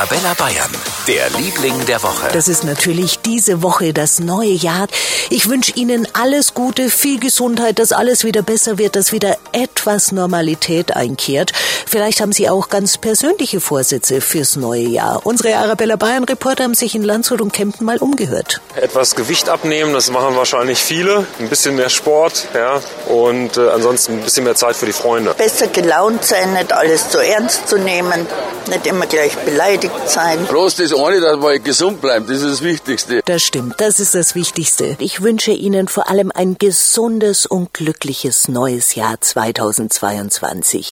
Arabella Bayern, der Liebling der Woche. Das ist natürlich diese Woche das neue Jahr. Ich wünsche Ihnen alles Gute, viel Gesundheit, dass alles wieder besser wird, dass wieder etwas Normalität einkehrt. Vielleicht haben Sie auch ganz persönliche Vorsätze fürs neue Jahr. Unsere Arabella Bayern Reporter haben sich in Landshut und Kempten mal umgehört. Etwas Gewicht abnehmen, das machen wahrscheinlich viele. Ein bisschen mehr Sport, ja, und äh, ansonsten ein bisschen mehr Zeit für die Freunde. Besser gelaunt sein, nicht alles zu ernst zu nehmen, nicht immer gleich beleidigt sein. Bloß das eine, dass man gesund bleibt, das ist das Wichtigste. Das stimmt, das ist das Wichtigste. Ich wünsche Ihnen vor allem ein gesundes und glückliches neues Jahr 2022.